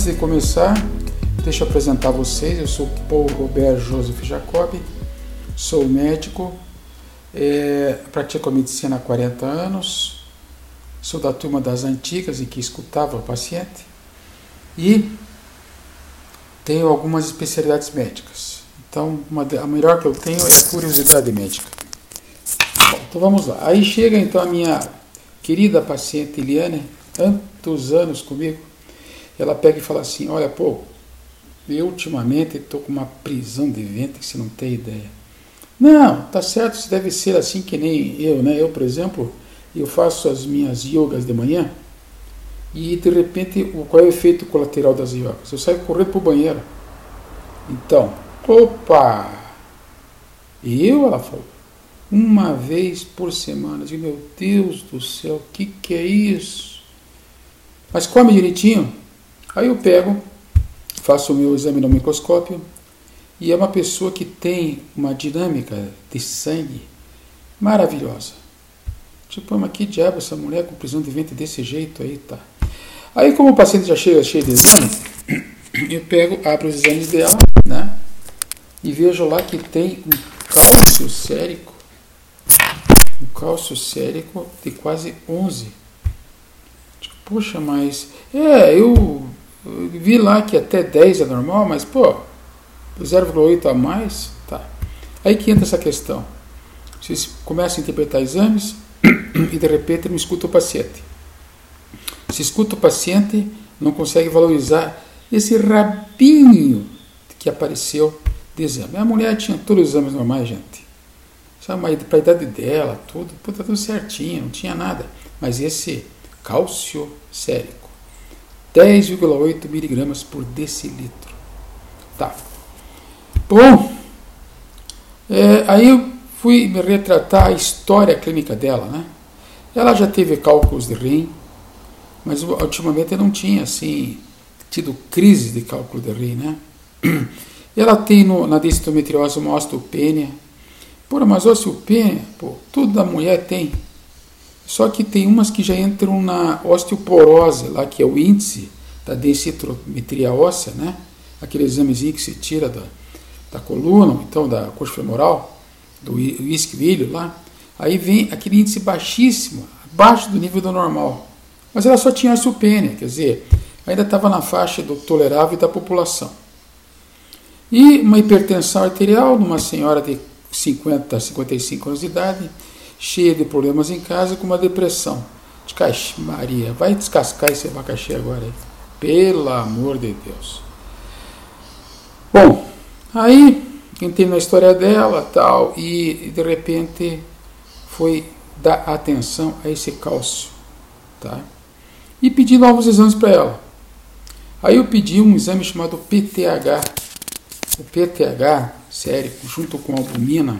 Antes de começar, deixa eu apresentar vocês. Eu sou Paul Roberto Joseph Jacob, sou médico, é, pratico a medicina há 40 anos, sou da turma das antigas e que escutava o paciente e tenho algumas especialidades médicas. Então, uma, a melhor que eu tenho é a curiosidade médica. Bom, então vamos lá. Aí chega então a minha querida paciente Eliane, tantos anos comigo, ela pega e fala assim: Olha, pô, eu ultimamente estou com uma prisão de ventre que você não tem ideia. Não, tá certo, isso deve ser assim que nem eu, né? Eu, por exemplo, eu faço as minhas yogas de manhã e de repente qual é o efeito colateral das yogas? Eu saio correndo para o banheiro. Então, opa! Eu, ela falou, uma vez por semana. Eu digo, meu Deus do céu, o que, que é isso? Mas come direitinho. Aí eu pego, faço o meu exame no microscópio e é uma pessoa que tem uma dinâmica de sangue maravilhosa. Tipo, mas que diabo essa mulher com prisão de ventre desse jeito aí, tá? Aí como o paciente já chega cheio de exames, eu pego, abro os exames dela, né? E vejo lá que tem um cálcio sérico, um cálcio sérico de quase 11. Tipo, poxa, mas é, eu eu vi lá que até 10 é normal, mas pô, 0,8 a mais, tá. Aí que entra essa questão. Vocês começam a interpretar exames e de repente não escuta o paciente. Se escuta o paciente, não consegue valorizar esse rabinho que apareceu de exame. A mulher tinha todos os exames normais, gente. Sabe, para a idade dela, tudo, tá tudo certinho, não tinha nada. Mas esse cálcio sérico 10,8 miligramas por decilitro. Tá. Bom, é, aí eu fui me retratar a história clínica dela, né? Ela já teve cálculos de rim, mas ultimamente não tinha, assim, tido crise de cálculo de rim, né? Ela tem no, na densitometriose uma osteopênia. Pô, mas osteopênia, pô, tudo da mulher tem. Só que tem umas que já entram na osteoporose, lá que é o índice da densitometria óssea, né? aquele examezinho que se tira da, da coluna, então da coxa femoral, do isquioilho lá. Aí vem aquele índice baixíssimo, abaixo do nível do normal. Mas ela só tinha osteopenia, quer dizer, ainda estava na faixa do tolerável da população. E uma hipertensão arterial numa senhora de 50 a 55 anos de idade, cheia de problemas em casa, com uma depressão. De Maria, vai descascar esse abacaxi agora aí. Pelo amor de Deus. Bom, aí entrei na história dela tal, e de repente foi dar atenção a esse cálcio. Tá? E pedi novos exames para ela. Aí eu pedi um exame chamado PTH. O PTH, sério, junto com a albumina,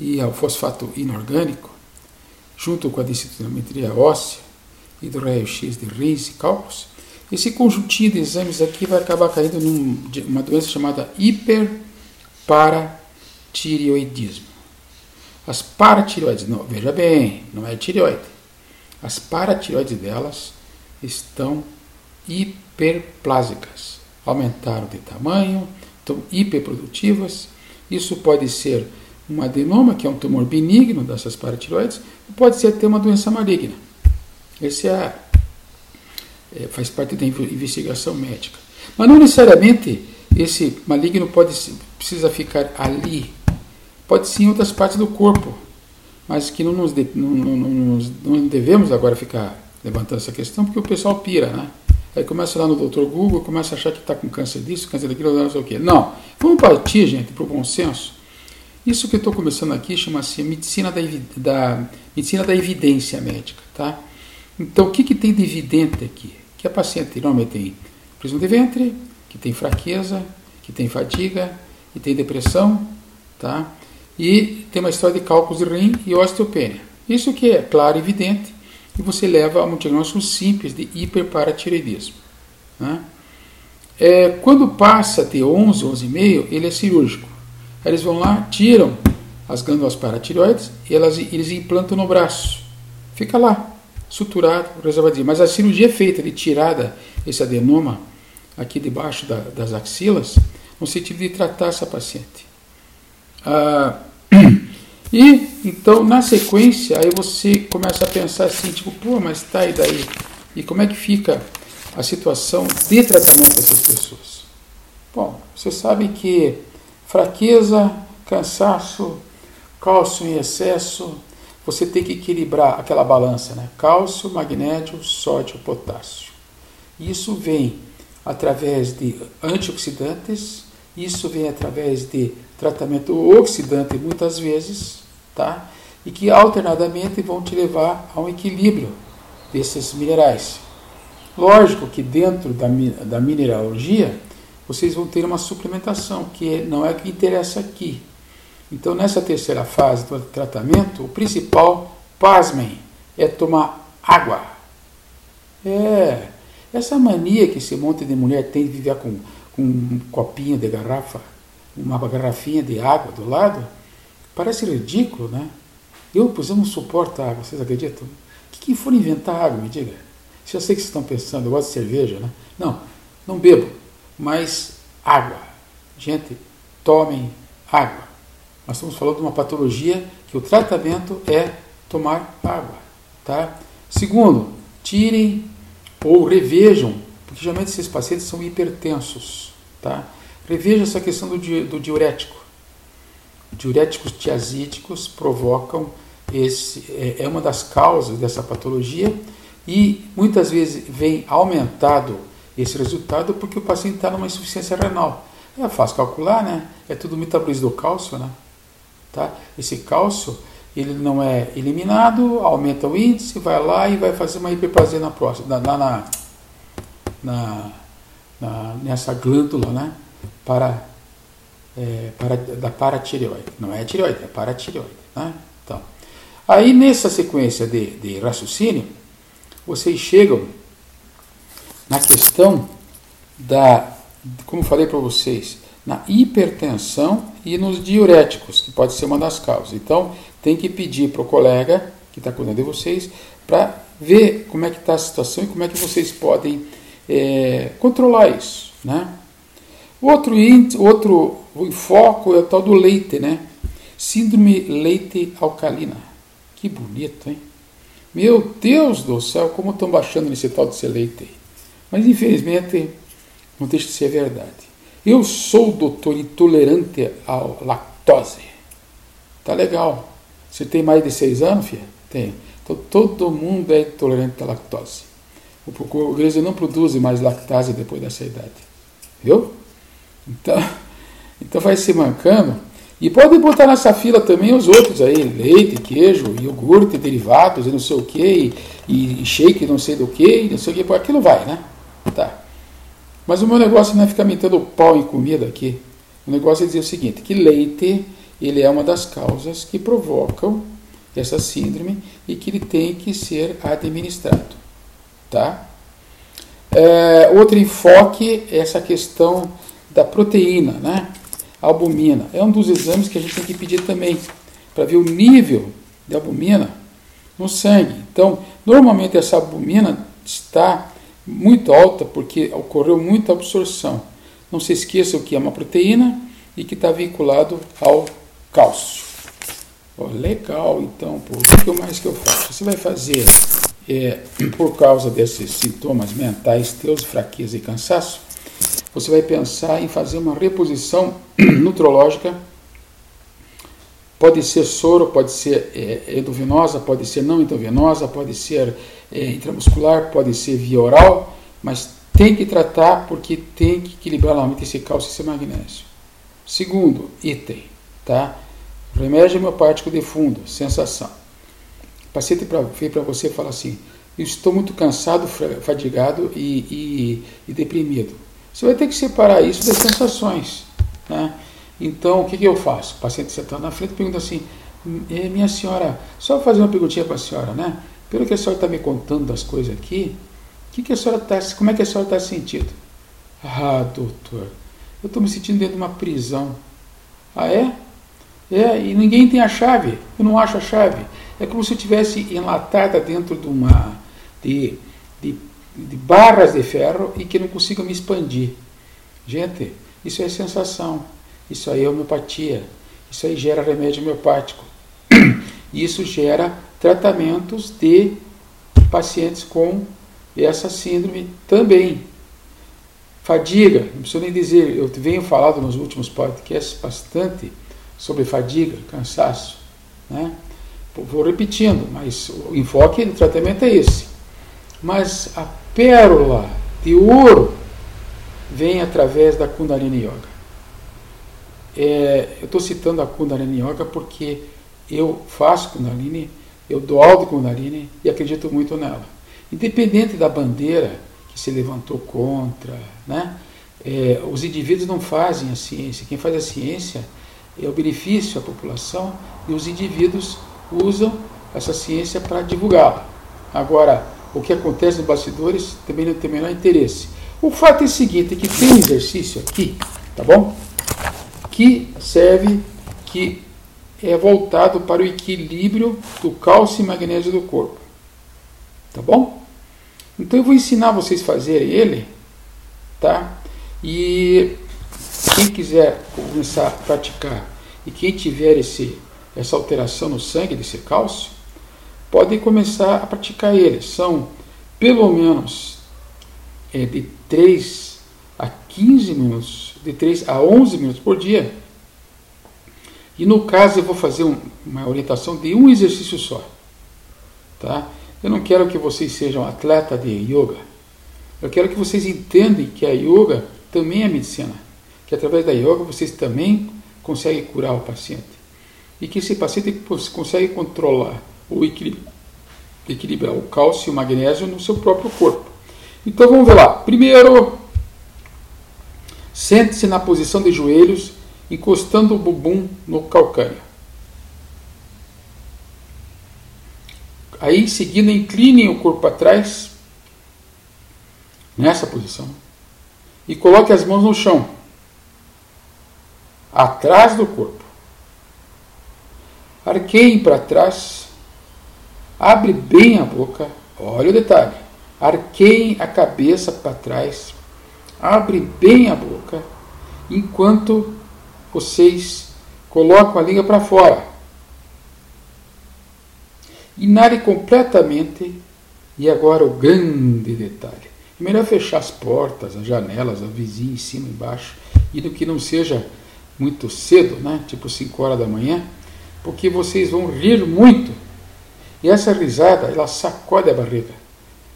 e ao fosfato inorgânico, junto com a densitometria óssea e do raio-x de rins e cálculos, esse conjuntinho de exames aqui vai acabar caindo numa doença chamada hiperparatireoidismo. As paratireoides, não, veja bem, não é tireoide. As paratireoides delas estão hiperplásicas, aumentaram de tamanho, estão hiperprodutivas. Isso pode ser um adenoma, que é um tumor benigno dessas paratiroides, pode ser até uma doença maligna. Esse é, é, faz parte da investigação médica. Mas não necessariamente esse maligno pode precisa ficar ali. Pode sim em outras partes do corpo, mas que não nos, de, não, não, não devemos agora ficar levantando essa questão, porque o pessoal pira, né? Aí começa lá no Dr. Google, começa a achar que está com câncer disso, câncer daquilo, não sei o quê. Não, vamos partir, gente, para o bom senso isso que eu estou começando aqui chama-se medicina da, da, medicina da evidência médica. Tá? Então, o que, que tem de evidente aqui? Que a paciente normalmente tem prisão de ventre, que tem fraqueza, que tem fadiga, que tem depressão, tá? e tem uma história de cálculos de rim e osteopenia. Isso que é claro e evidente, e você leva a um diagnóstico simples de hiperparatireoidismo. Né? É, quando passa de 11, 11,5, ele é cirúrgico. Eles vão lá, tiram as glândulas paratireoides e elas, eles implantam no braço. Fica lá, suturado, reservadinho. Mas a cirurgia é feita de tirada esse adenoma aqui debaixo da, das axilas, no sentido de tratar essa paciente. Ah, e então, na sequência, aí você começa a pensar assim, tipo, pô, mas tá, e daí? E como é que fica a situação de tratamento dessas pessoas? Bom, você sabe que fraqueza, cansaço, cálcio em excesso, você tem que equilibrar aquela balança, né? Cálcio, magnésio, sódio, potássio. Isso vem através de antioxidantes, isso vem através de tratamento oxidante muitas vezes, tá? E que alternadamente vão te levar a um equilíbrio desses minerais. Lógico que dentro da, da mineralogia vocês vão ter uma suplementação, que não é que interessa aqui. Então, nessa terceira fase do tratamento, o principal, pasmem, é tomar água. É, essa mania que esse monte de mulher tem de viver com, com um copinho de garrafa, uma garrafinha de água do lado, parece ridículo, né? Eu, por exemplo, não suporto água, vocês acreditam? Que, que for inventar água, me diga? Já sei que vocês estão pensando, eu gosto de cerveja, né? Não, não bebo, mas água. Gente, tomem água. Nós estamos falando de uma patologia que o tratamento é tomar água, tá? Segundo, tirem ou revejam, porque geralmente esses pacientes são hipertensos, tá? Reveja essa questão do, di do diurético. Diuréticos tiazídicos provocam esse, é, é uma das causas dessa patologia e muitas vezes vem aumentado esse resultado porque o paciente está numa insuficiência renal. É fácil calcular, né? É tudo metabolismo do cálcio, né? Tá? Esse cálcio ele não é eliminado, aumenta o índice, vai lá e vai fazer uma hiperplasia na próstata, na, na, na, na, nessa glândula, né? Para, é, para, da paratireoide. Não é tireoide, é paratireoide. Né? Então, aí nessa sequência de, de raciocínio, vocês chegam na questão da, como falei para vocês, na hipertensão e nos diuréticos, que pode ser uma das causas. Então, tem que pedir para o colega que está cuidando de vocês para ver como é que está a situação e como é que vocês podem é, controlar isso, né? Outro, outro foco é o tal do leite, né? Síndrome leite alcalina. Que bonito, hein? Meu Deus do céu, como estão baixando nesse tal de leite aí. Mas infelizmente não deixa de ser verdade. Eu sou doutor intolerante à lactose. Tá legal. Você tem mais de seis anos, filha? Tem. Então todo mundo é intolerante à lactose. O organismo não produz mais lactase depois dessa idade. Viu? Então, então vai se mancando. E pode botar nessa fila também os outros aí, leite, queijo, iogurte, derivados e não sei o que, e, shake não sei do que, não sei o que, aquilo vai, né? Mas o meu negócio não é ficar metendo pau em comida aqui. O negócio é dizer o seguinte, que leite, ele é uma das causas que provocam essa síndrome e que ele tem que ser administrado. Tá? É, outro enfoque é essa questão da proteína, né? A albumina. É um dos exames que a gente tem que pedir também, para ver o nível de albumina no sangue. Então, normalmente essa albumina está muito alta porque ocorreu muita absorção. Não se esqueça que é uma proteína e que está vinculado ao cálcio. Oh, legal, então, por o que mais que eu faço? Você vai fazer, é, por causa desses sintomas mentais teus, fraqueza e cansaço, você vai pensar em fazer uma reposição nutrológica. Pode ser soro, pode ser é, endovenosa, pode ser não endovenosa, pode ser é, intramuscular, pode ser via oral, mas tem que tratar porque tem que equilibrar novamente esse cálcio e esse magnésio. Segundo item, tá? Remédio homeopático de fundo, sensação. O paciente veio para você e fala assim: Eu estou muito cansado, fadigado e, e, e deprimido você vai ter que separar isso das sensações. Né? Então, o que, que eu faço? O paciente sentado na frente pergunta assim: Minha senhora, só fazer uma perguntinha para a senhora, né? Pelo que a senhora está me contando das coisas aqui, que que a senhora tá, como é que a senhora está sentindo? Ah, doutor, eu estou me sentindo dentro de uma prisão. Ah, é? É, e ninguém tem a chave. Eu não acho a chave. É como se eu estivesse enlatada dentro de uma. de, de de barras de ferro e que não consigo me expandir. Gente, isso é sensação, isso aí é homeopatia, isso aí gera remédio homeopático. Isso gera tratamentos de pacientes com essa síndrome também. Fadiga, não preciso nem dizer, eu venho falado nos últimos podcasts bastante sobre fadiga, cansaço. Né? Vou repetindo, mas o enfoque do tratamento é esse. Mas a pérola de ouro vem através da Kundalini Yoga. É, eu estou citando a Kundalini Yoga porque eu faço Kundalini, eu dou aula de Kundalini e acredito muito nela. Independente da bandeira que se levantou contra, né? É, os indivíduos não fazem a ciência. Quem faz a ciência é o benefício à população e os indivíduos usam essa ciência para divulgá-la. Agora, o que acontece nos bastidores também não tem o menor interesse. O fato é o seguinte, que tem um exercício aqui, tá bom? Que serve, que é voltado para o equilíbrio do cálcio e magnésio do corpo. Tá bom? Então eu vou ensinar vocês a fazerem ele, tá? E quem quiser começar a praticar e quem tiver esse, essa alteração no sangue desse cálcio, pode começar a praticar ele. São pelo menos é, de 3 a 15 minutos, de 3 a 11 minutos por dia. E no caso eu vou fazer um, uma orientação de um exercício só. Tá? Eu não quero que vocês sejam atleta de yoga. Eu quero que vocês entendam que a yoga também é medicina que através da yoga vocês também conseguem curar o paciente. E que esse paciente consegue controlar o equilíbrio, equilibrar o cálcio e o magnésio no seu próprio corpo. Então vamos ver lá. Primeiro, sente-se na posição de joelhos, encostando o bumbum no calcânio. Aí, em seguida, inclinem o corpo para trás, nessa posição, e coloque as mãos no chão atrás do corpo. Arqueiem para trás, abre bem a boca, olha o detalhe. Arqueiem a cabeça para trás, abre bem a boca, enquanto vocês colocam a língua para fora. Inale completamente, e agora o grande detalhe. É melhor fechar as portas, as janelas, a vizinha em cima e embaixo, e do que não seja muito cedo, né? tipo 5 horas da manhã, porque vocês vão rir muito. E essa risada, ela sacode a barriga.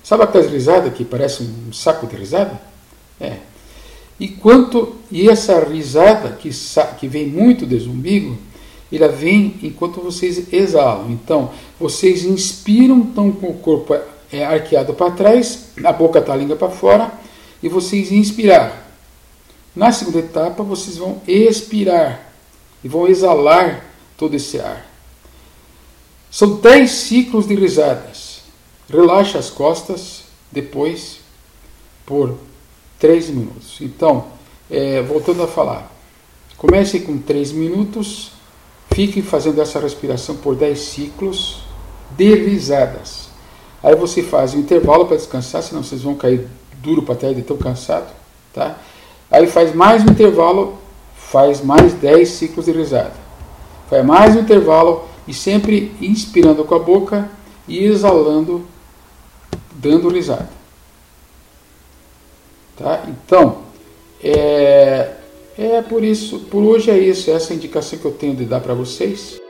Sabe aquelas risadas que parecem um saco de risada? É. E quanto e essa risada que, que vem muito do umbigo, ela vem enquanto vocês exalam. Então, vocês inspiram, estão com o corpo é, arqueado para trás, a boca está a língua para fora, e vocês inspirar. Na segunda etapa, vocês vão expirar e vão exalar todo esse ar. São 10 ciclos de risadas. Relaxa as costas depois por 3 minutos. Então, é, voltando a falar, comece com 3 minutos, fique fazendo essa respiração por 10 ciclos de risadas. Aí você faz um intervalo para descansar, senão vocês vão cair duro para trás de tão cansado. Tá? Aí faz mais um intervalo, faz mais 10 ciclos de risada. Faz mais um intervalo e sempre inspirando com a boca e exalando, dando risada. Tá? Então, é, é por isso, por hoje é isso, essa é a indicação que eu tenho de dar para vocês.